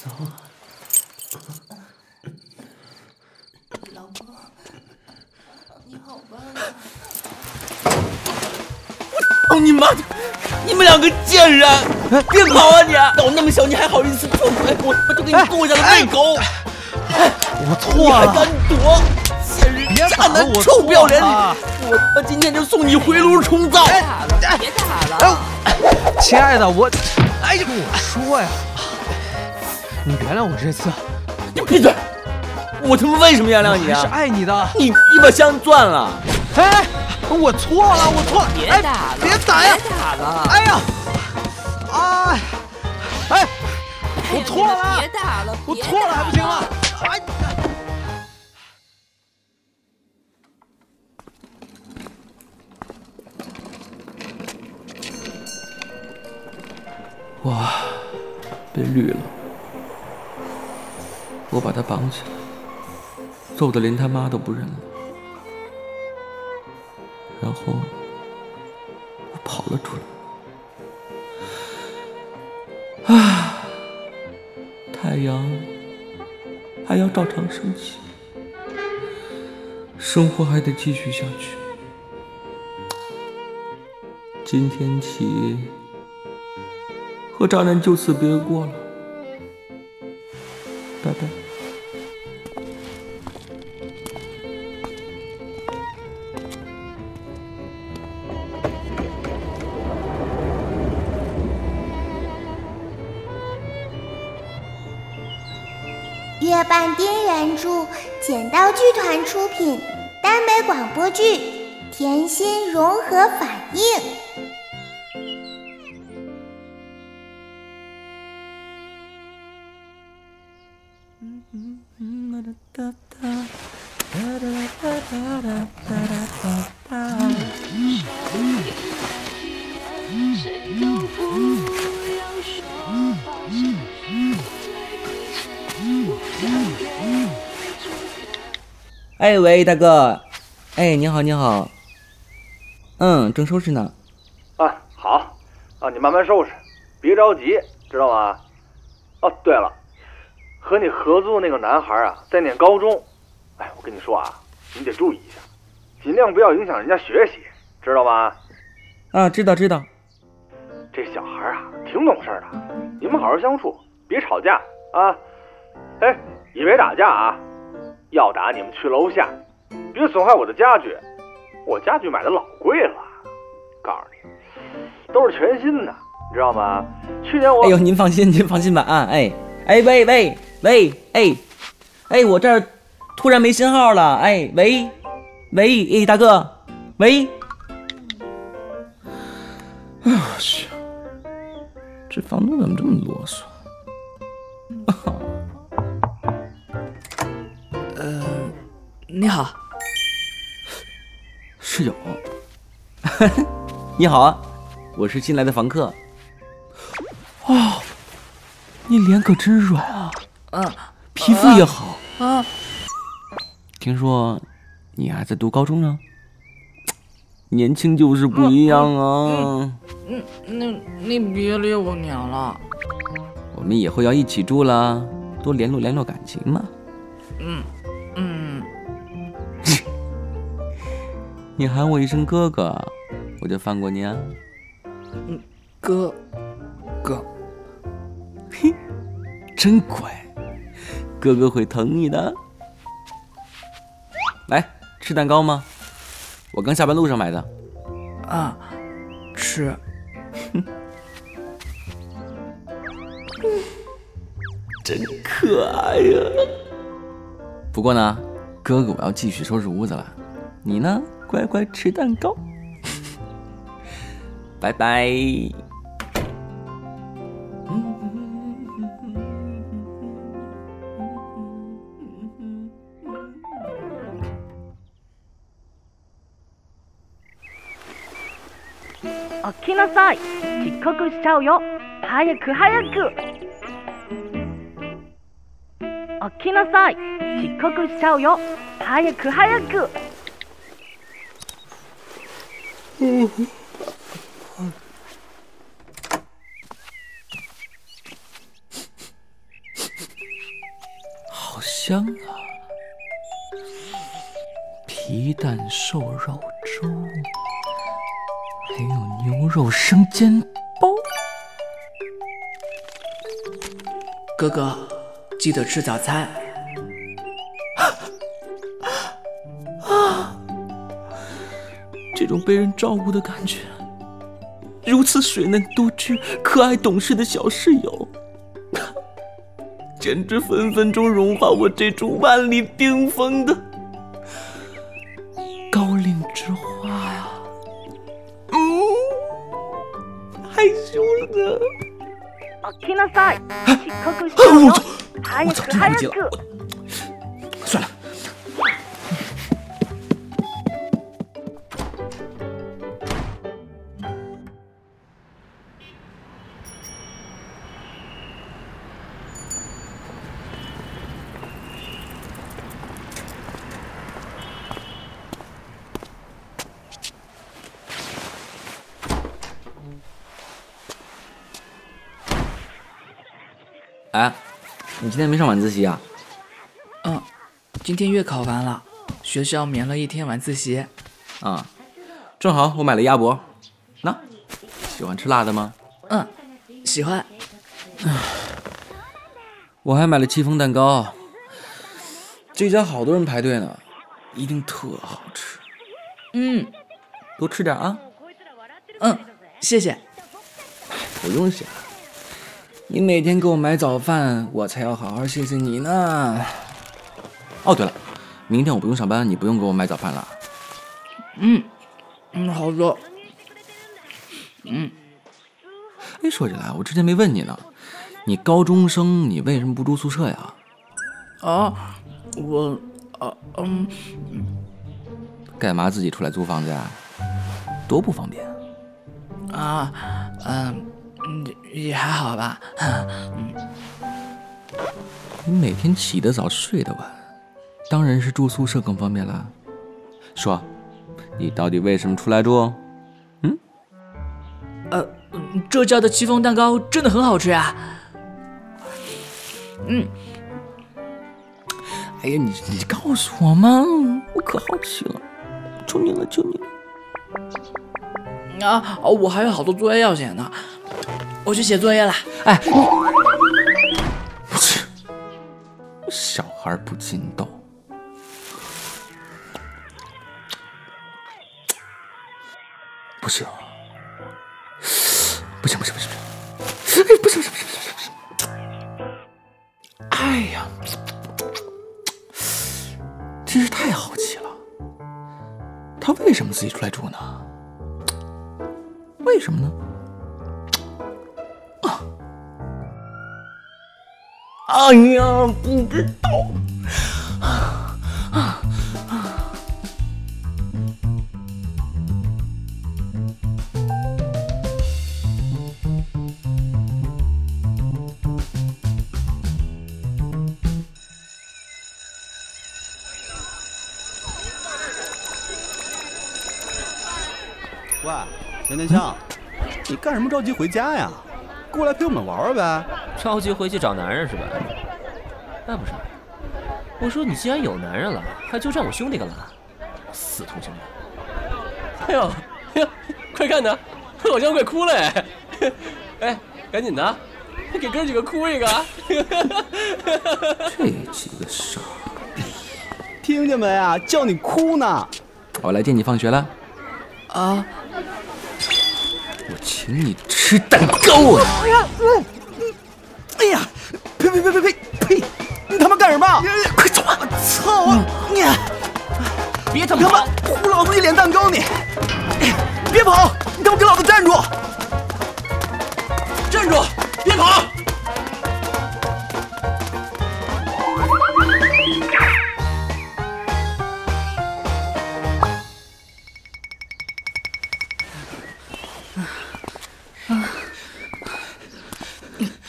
走。老公，你好棒啊！操你妈的！你们两个贱人，别跑啊你！狗那么小，你还好意思撞我？我我就给你剁下了喂狗！我错你还，敢躲？贱人，别渣男，臭不要脸！我我今天就送你回炉重造！别打了，别打了！亲爱的，我，哎，跟我说呀，你原谅我这次，你闭嘴！我他妈为什么原谅你啊是啊？爱你的。你你把香钻了！哎，我错了，我错别打了，别打呀！别打了！哎呀，啊，哎，我哎呀错了别打了，我错了还不行吗？哎，起来，揍得连他妈都不认了。然后我跑了出来。啊，太阳还要照常升起，生活还得继续下去。今天起。和渣男就此别过了，拜拜。著，剪刀剧团出品，耽美广播剧《甜心融合反应》。哎喂，大哥，哎，你好，你好。嗯，正收拾呢。啊，好，啊，你慢慢收拾，别着急，知道吗？哦，对了，和你合租的那个男孩啊，在念高中。哎，我跟你说啊，你得注意一下，尽量不要影响人家学习，知道吗？啊，知道知道。这小孩啊，挺懂事的，你们好好相处，别吵架啊。哎，也别打架啊，要打你们去楼下，别损害我的家具，我家具买的老贵了，告诉你，都是全新的，你知道吗？去年我哎呦，您放心，您放心吧啊，哎，哎喂喂喂，哎，哎，我这儿突然没信号了，哎喂喂，哎大哥，喂。哎呦我去，这房东怎么这么啰嗦？你好，室友，你好啊，我是新来的房客。哦，你脸可真软啊，嗯。皮肤也好。啊，听说你还在读高中呢，年轻就是不一样啊。嗯，你你别理我娘了，我们以后要一起住了，多联络联络感情嘛。嗯嗯，你喊我一声哥哥，我就放过你啊。嗯哥哥，嘿真乖，哥哥会疼你的。来吃蛋糕吗？我刚下班路上买的。啊，吃，真可爱呀！不过呢，哥哥我要继续收拾屋子了，你呢，乖乖吃蛋糕。拜拜。起きなさい。遅刻しちゃうよ。早く早く。起きなさい。遅刻しちゃうよ。早く早く。好香啊！皮蛋瘦肉粥，还有牛肉生煎包。哥哥，记得吃早餐。种被人照顾的感觉，如此水嫩多汁、可爱懂事的小室友，简直分分钟融化我这株万里冰封的高岭之花呀！嗯，害羞了呢。起きなさい。遅刻しちゃうよ。早我操，く真来不及早了！ 天没上晚自习啊？嗯，今天月考完了，学校免了一天晚自习。啊，正好我买了鸭脖，那喜欢吃辣的吗？嗯，喜欢。我还买了戚风蛋糕，这家好多人排队呢，一定特好吃，嗯多吃点啊！嗯，谢谢。不用谢了，你每天给我买早饭，我才要好好谢谢你呢。哦，对了，明天我不用上班，你不用给我买早饭了。嗯嗯，好的。嗯哎，说起来，我之前没问你呢，你高中生你为什么不住宿舍呀？啊，我啊嗯干嘛自己出来租房子呀？多不方便啊。啊嗯嗯也还好吧。你每天起得早，睡得晚，当然是住宿舍更方便啦。说，你到底为什么出来住？呃，嗯这家的戚风蛋糕真的很好吃啊。嗯，哎呀，你你告诉我嘛，我可好奇了，求你了，求你了。啊，我还有好多作业要写呢，我去写作业了。哎，切小孩不禁逗。不行，不行不行不行不行，哎，不行不行不行不行不行！哎呀，真是太好奇了，他为什么自己出来住呢？为什么呢？哎呀，不知道。喂，甜甜香，你干什么着急回家呀？过来陪我们玩玩呗。着急回去找男人是吧？那不是，我说你既然有男人了，还纠缠我兄弟干嘛？死同性恋！哎呦哎呦，快看他，好像快哭了哎！哎，赶紧的，给哥几个哭一个！这几个傻逼！听见没啊？叫你哭呢。我来接你放学了，啊，我请你吃蛋糕啊！哎呀，呸呸呸呸呸呸！你他妈干什么？快走啊！操啊！你别他妈糊老子一脸蛋糕你！别跑！你他妈给老子站住！站住！别跑！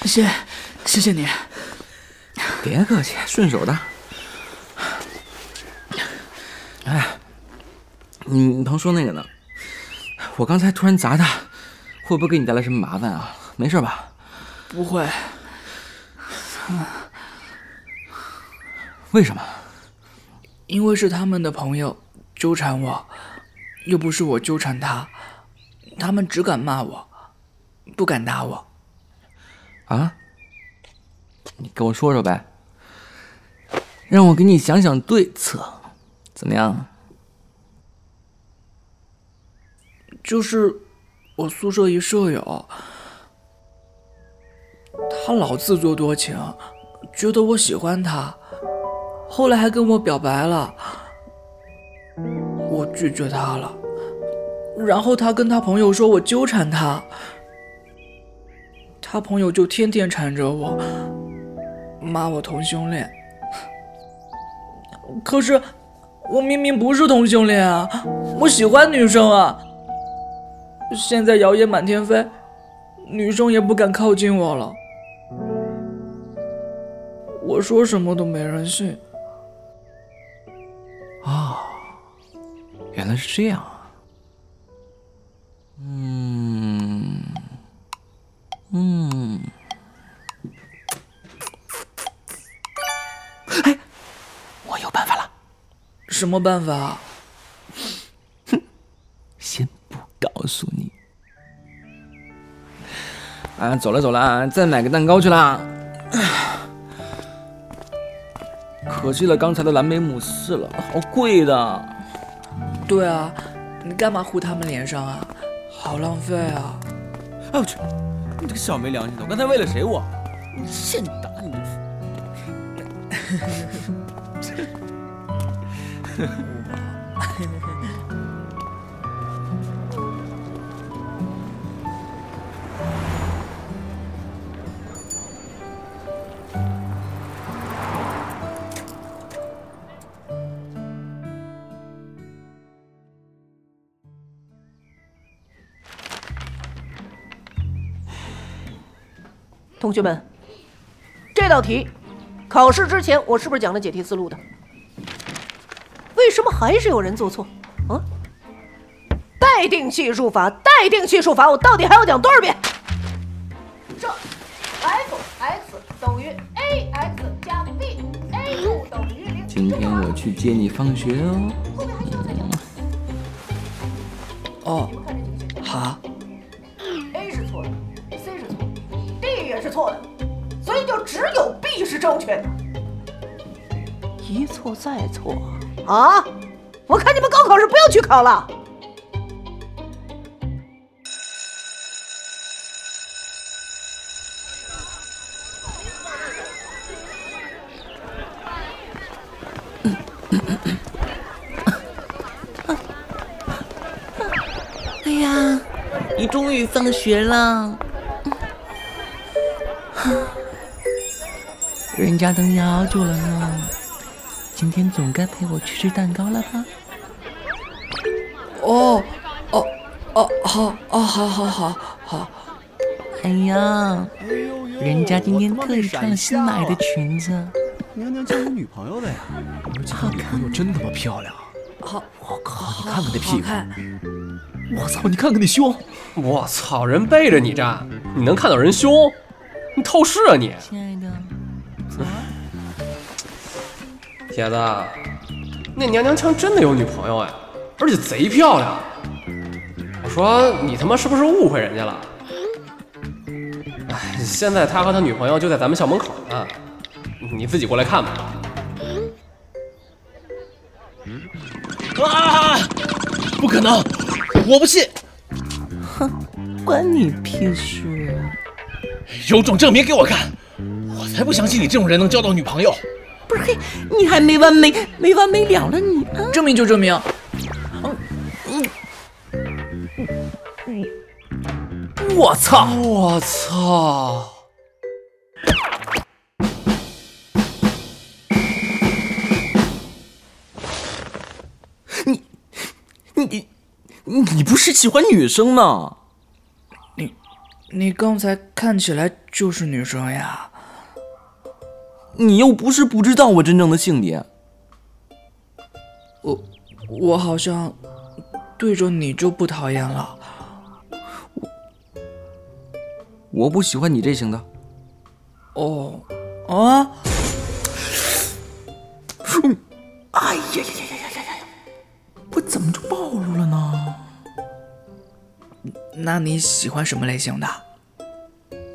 谢谢谢你。别客气，顺手的。哎，你甭说那个呢，我刚才突然砸他，会不会给你带来什么麻烦啊？没事吧？不会，为什么？因为是他们的朋友纠缠我，又不是我纠缠他，他们只敢骂我，不敢打我。啊？你跟我说说呗，让我给你想想对策，怎么样？就是我宿舍一舍友，他老自作多情，觉得我喜欢他。后来还跟我表白了，我拒绝他了。然后他跟他朋友说我纠缠他，他朋友就天天缠着我，骂我同性恋。可是我明明不是同性恋啊，我喜欢女生啊。现在谣言满天飞，女生也不敢靠近我了。我说什么都没人信。啊原来是这样啊！嗯嗯，什么办法？哼，先不告诉你。啊，走了走了啊，再买个蛋糕去啦。可惜了刚才的蓝莓慕斯了，好贵的。对啊，你干嘛糊他们脸上啊？好浪费啊！哎我去，你这个小没良心的！我刚才为了谁我？现打你！同学们，这道题考试之前我是不是讲了解题思路的？为什么还是有人做错？啊？待定系数法，待定系数法，我到底还要讲多少遍？这 f x 等于 a x 加 b a 不等于零。今天我去接你放学哦。哦，好。错的，所以就只有 B 是正确的。一错再错啊！我看你们高考是不要去考了。哎呀，你终于放学了。人家等你好久了呢，今天总该陪我去吃蛋糕了吧？哦，哦，哦，好，哦，好好好好。哎呀，人家今天特意穿了新买的裙子。娘娘交女朋友了呀？好看，真他妈漂亮！好，我靠，你看看那屁股！我操，你看看那胸！我操，人背着你站，你能看到人胸？你透视啊你！亲爱的。铁子，那娘娘腔真的有女朋友哎，而且贼漂亮。我说你他妈是不是误会人家了？哎，现在他和他女朋友就在咱们校门口呢，你自己过来看吧。啊！不可能，我不信。哼，关你屁事！有种证明给我看！我才不相信你这种人能交到女朋友！不是嘿，你还没完没没完没了了你啊！证明就证明！我操！我操！你你你不是喜欢女生吗？你你刚才看起来就是女生呀！你又不是不知道我真正的性别，我我好像对着你就不讨厌了。我我不喜欢你这型的。哦，啊！你，哎呀呀呀呀呀呀呀！我怎么就暴露了呢？那你喜欢什么类型的？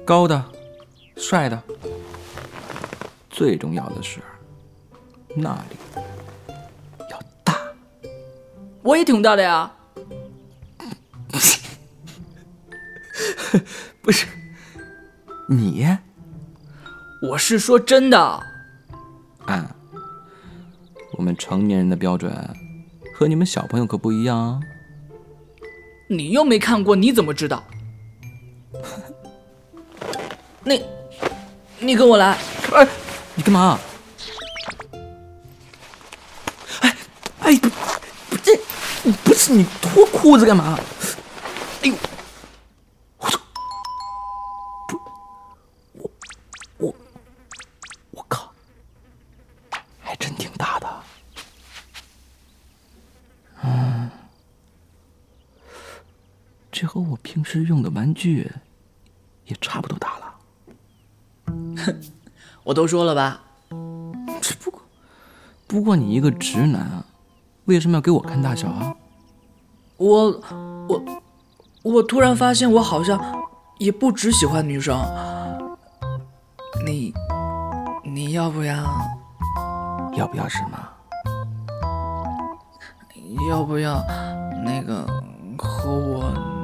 高的，帅的。最重要的是，那里要大。我也挺大的呀。不是你，我是说真的。啊，我们成年人的标准和你们小朋友可不一样。你又没看过，你怎么知道？你，你跟我来。哎，你干嘛？哎，哎，不，这不是你脱裤子干嘛？哎呦，我操！不，我我我靠，还真挺大的。嗯，这和我平时用的玩具我都说了吧。只不过，不过你一个直男啊，为什么要给我看大小啊？我我我突然发现，我好像也不只喜欢女生。你你要不要？要不要什么？要不要那个和我？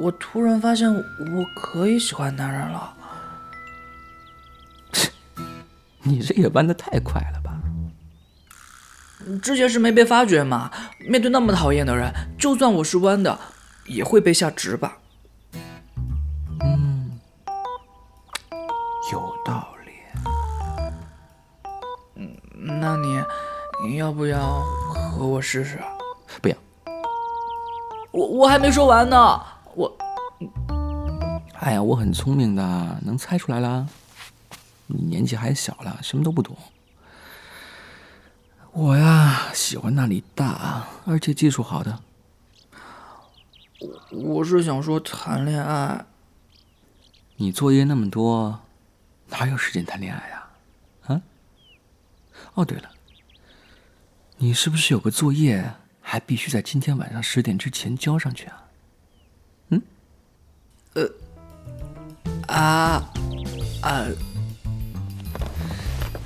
我突然发现我可以喜欢男人了。你这也弯的太快了吧？之前是没被发觉嘛。面对那么讨厌的人，就算我是弯的，也会被下直吧。嗯，有道理。嗯，那你你要不要和我试试？不要。我我还没说完呢。我，哎呀，我很聪明的，能猜出来啦。你年纪还小了，什么都不懂。我呀，喜欢那里大，而且技术好的。我我是想说谈恋爱。你作业那么多，哪有时间谈恋爱呀？啊？哦，对了，你是不是有个作业还必须在今天晚上十点之前交上去啊？呃。啊啊！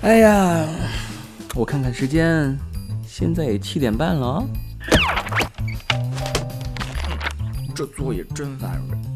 哎呀，我看看时间，现在也七点半了。这作业真烦人。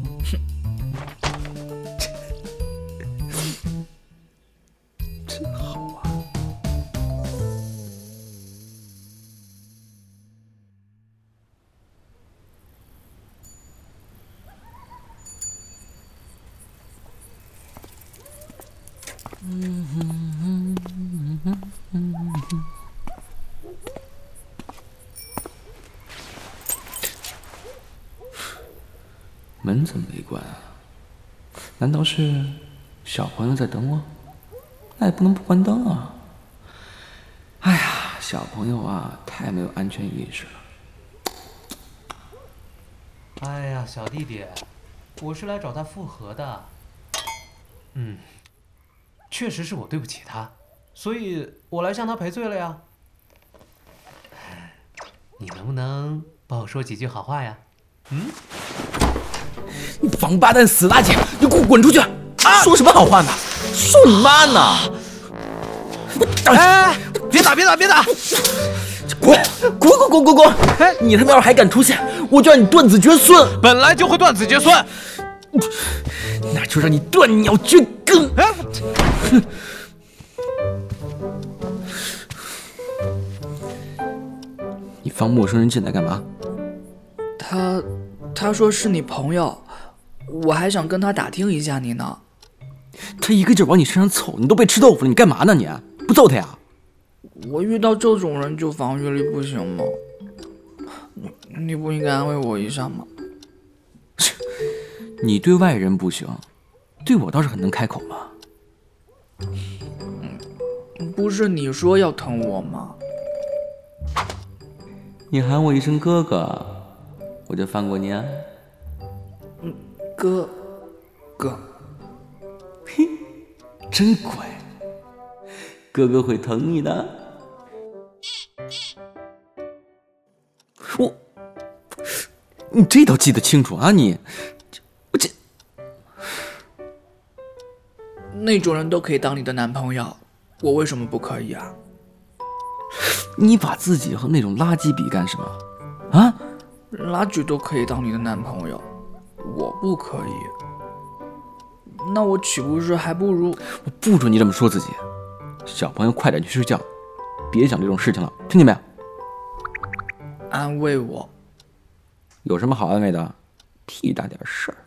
在等我？那也不能不关灯啊！哎呀，小朋友啊，太没有安全意识了。哎呀，小弟弟，我是来找他复合的。嗯，确实是我对不起他，所以我来向他赔罪了呀。你能不能帮我说几句好话呀？嗯？你王八蛋，死垃圾！你给我滚出去！说什么好话呢？说你妈呢！哎，别打，别打，别打！滚！滚滚滚滚滚！哎，你他妈要是还敢出现，我就让你断子绝孙！本来就会断子绝孙，那就让你断鸟绝根！哎，你放陌生人进来干嘛？他他说是你朋友，我还想跟他打听一下你呢。他一个劲儿往你身上凑，你都被吃豆腐了，你干嘛呢？你不揍他呀？我遇到这种人就防御力不行吗？你你不应该安慰我一下吗？你对外人不行，对我倒是很能开口嘛。不是你说要疼我吗？你喊我一声哥哥，我就放过你啊。嗯，哥，哥。真乖，哥哥会疼你的。我，你这倒记得清楚啊你！我这那种人都可以当你的男朋友，我为什么不可以啊？你把自己和那种垃圾比干什么？啊？垃圾都可以当你的男朋友，我不可以。那我岂不是还不如……我不准你这么说自己。小朋友，快点去睡觉，别想这种事情了，听见没有？安慰我。有什么好安慰的？屁大点事儿。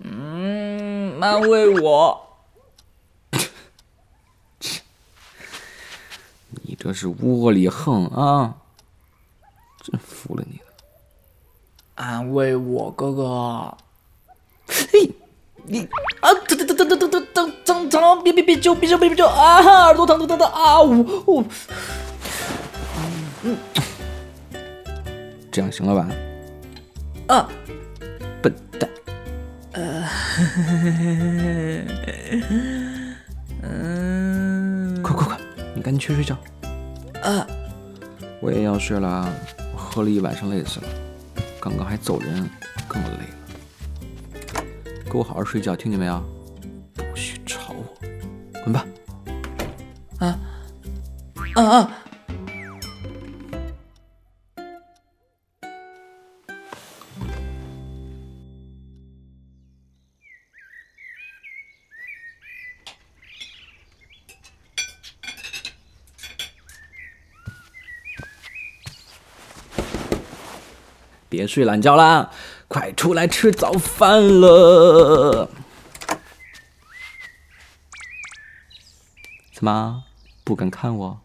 嗯，安慰我。你这是窝里横啊！真服了你了。安慰我，哥哥。嘿。你啊！疼疼疼疼疼疼疼疼疼疼！别别别救！别救！别别救！啊！耳朵疼疼疼疼啊！呜呜！嗯，这样行了吧？啊！笨蛋！呃，嗯，快快快，你赶紧去睡觉。啊！我也要睡了，我喝了一晚上，累死了。刚刚还走人，更累了。给我好好睡觉，听见没有？不许吵我，滚吧！啊啊啊！别睡懒觉啦！快出来吃早饭了！怎么不敢看我？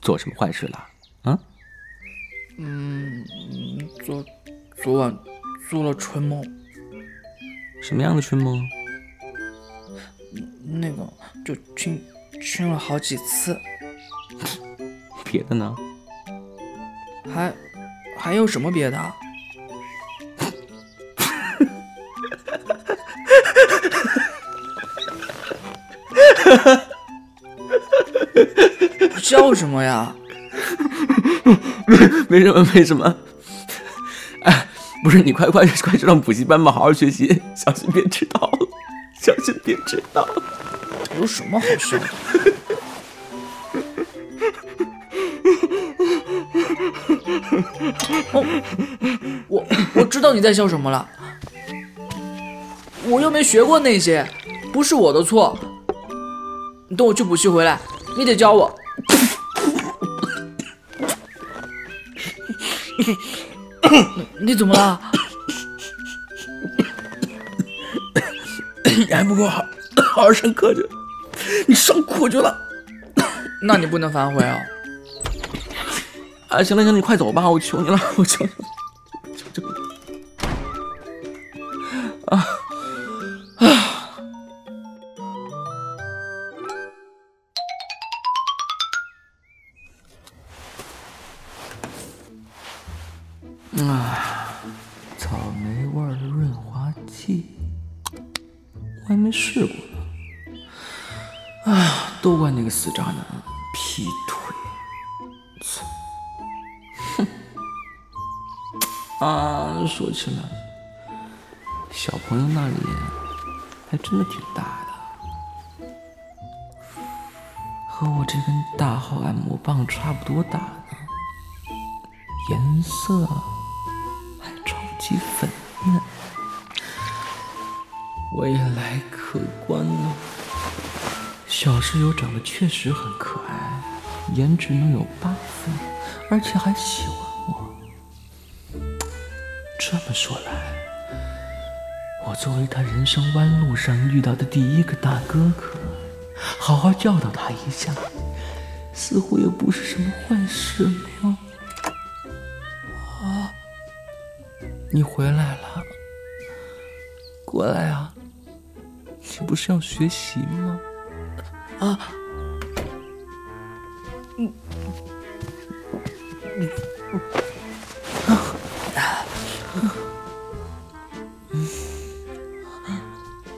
做什么坏事了？啊？嗯，昨昨晚做了春梦。什么样的春梦？那个就亲亲了好几次。别的呢？还还有什么别的？笑什么呀？没什么，没什么。哎，不是你快快快去上补习班吧，好好学习，小心别迟到了，小心别迟到。有什么好笑的？哦，我我知道你在笑什么了。我又没学过那些，不是我的错。你等我去补习回来，你得教我。你怎么了？你还不给我好好好上课去？你上课去了？那你不能反悔啊！啊，行了行了，你快走吧，我求你了，我求求求鸡腿！哼！啊，说起来，小朋友那里还真的挺大的，和我这根大号按摩棒差不多大呢，颜色。还超级粉嫩，未来可观呢。小室友长得确实很可爱，颜值能有八分，而且还喜欢我。这么说来，我作为他人生弯路上遇到的第一个大哥哥，好好教导他一下，似乎也不是什么坏事呢。你回来了，过来啊！你不是要学习吗？啊！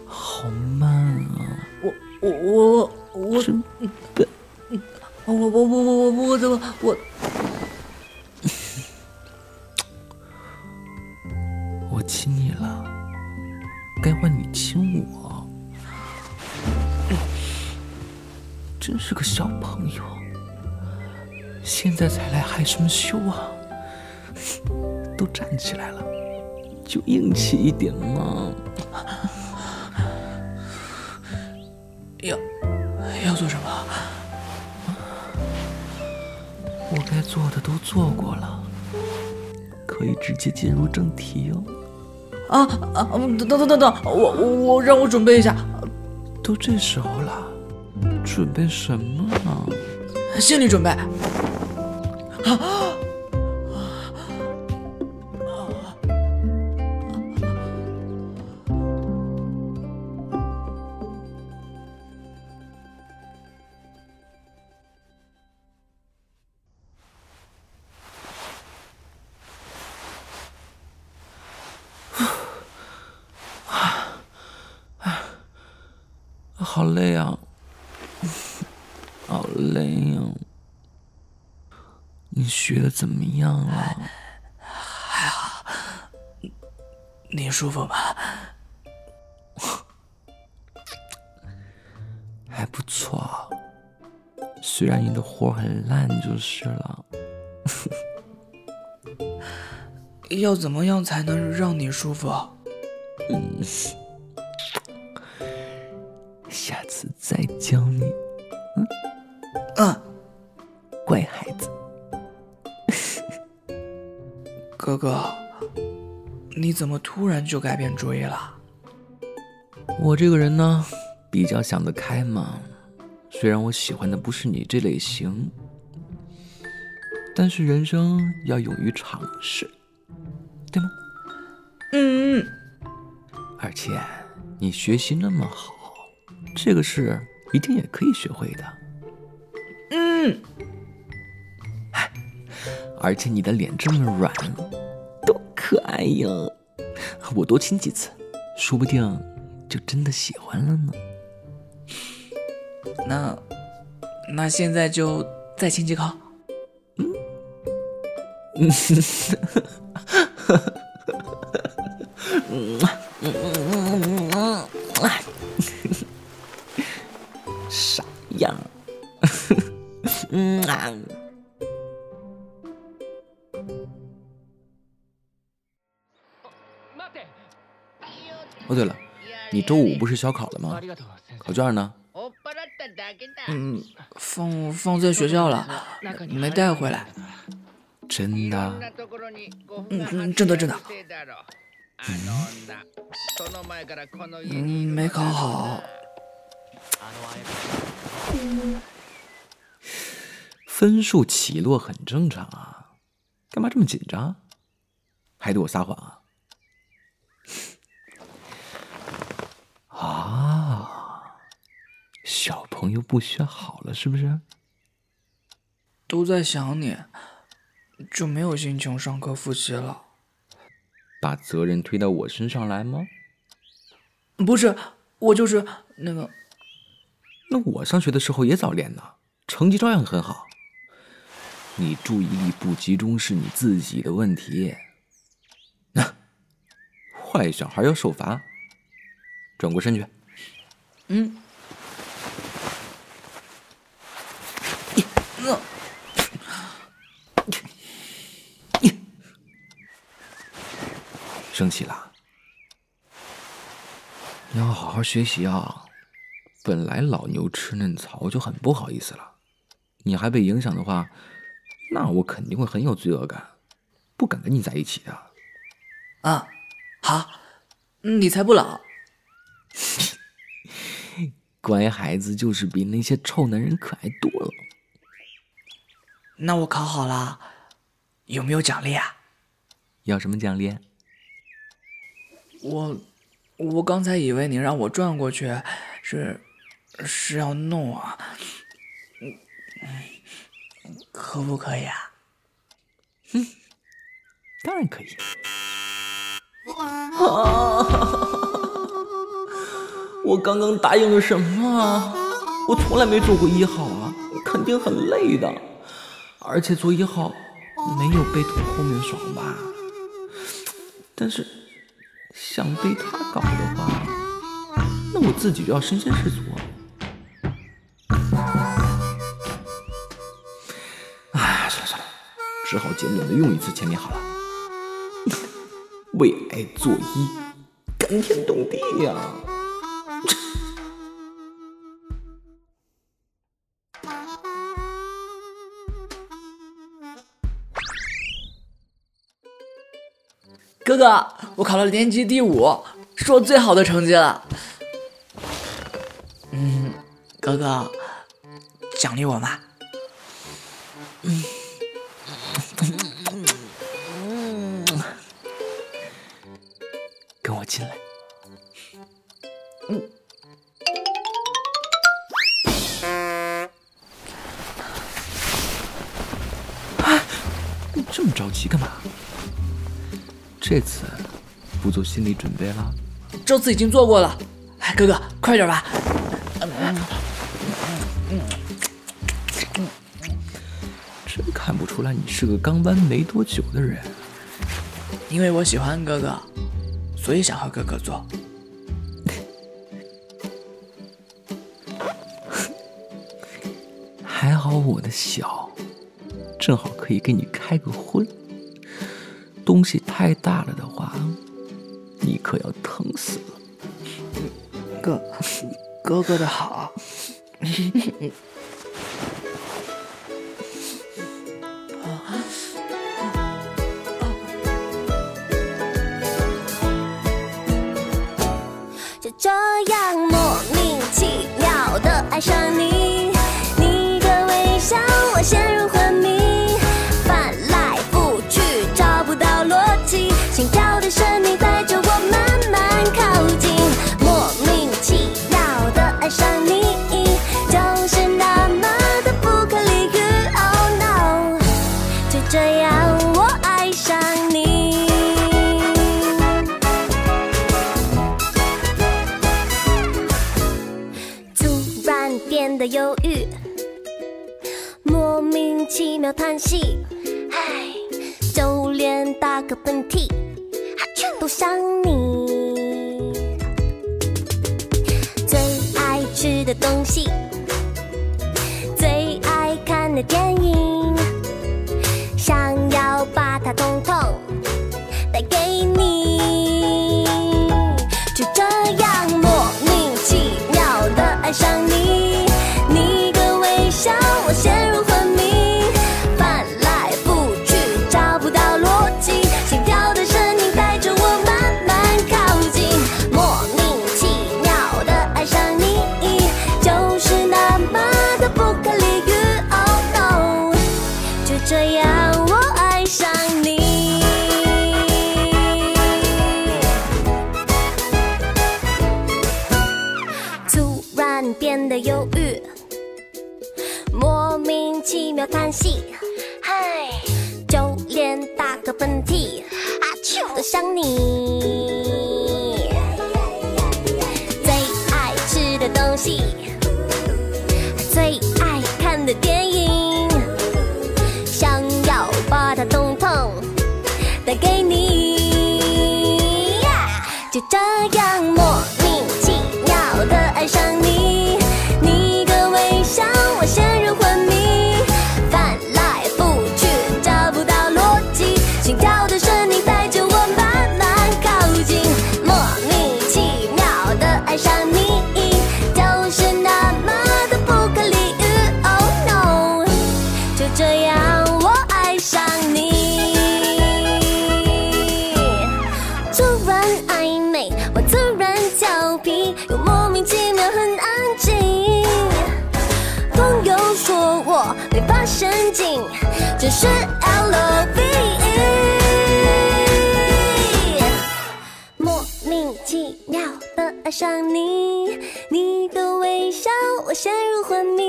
好慢啊！我我我我真笨，我我我我我我怎么我我亲你了，该换你亲我。真是个小朋友，现在才来害什么羞啊？都站起来了，就硬气一点嘛。要要做什么？我该做的都做过了，可以直接进入正题哦。啊啊！等等等等等，我我我让我准备一下。都这时候了，准备什么呢？心理准备。啊！还好，你舒服吗？还不错，虽然你的活很烂就是了。要怎么样才能让你舒服？嗯，下次再教你。哥哥，你怎么突然就改变主意了？我这个人呢，比较想得开嘛。虽然我喜欢的不是你这类型，但是人生要勇于尝试，对吗？嗯。而且你学习那么好，这个事一定也可以学会的。嗯。而且你的脸这么软，多可爱呀！我多亲几次，说不定就真的喜欢了呢。那，那现在就再亲几口。嗯。嗯嗯你周五不是小考了吗？考卷呢？嗯，放放在学校了，没带回来。真的？嗯嗯，真的真的。嗯，没考好。分数起落很正常啊，干嘛这么紧张？还对我撒谎啊？啊，小朋友不学好了是不是？都在想你，就没有心情上课复习了。把责任推到我身上来吗？不是，我就是那个。那我上学的时候也早恋呢，成绩照样很好。你注意力不集中是你自己的问题。那坏小孩要受罚。转过身去。嗯。生气了？你要好好学习啊！本来老牛吃嫩草就很不好意思了，你还被影响的话，那我肯定会很有罪恶感，不敢跟你在一起的。啊，好，你才不老。乖孩子就是比那些臭男人可爱多了。那我考好了，有没有奖励啊？要什么奖励？我我刚才以为你让我转过去是是要弄啊。嗯可不可以啊？哼当然可以。啊 我刚刚答应了什么我从来没做过一号啊肯定很累的。而且做一号没有被捅后面爽吧？但是想被他搞的话，那我自己就要身先士卒。哎，算了算了，只好简短的用一次签名好了。为爱作揖，感天动地呀！哥哥。我考了年级第五，是我最好的成绩了。嗯，哥哥，奖励我吧。嗯。跟我进来。嗯。这么着急干嘛？这次。不做心理准备了。这次已经做过了。哎哥哥快点吧。真看不出来你是个刚搬没多久的人。因为我喜欢哥哥所以想和哥哥做。还好我的小正好可以给你开个荤东西太大了的话你可要疼死了。哥哥哥的好。上你，你的微笑我陷入昏迷，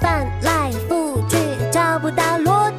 翻来覆去找不到落。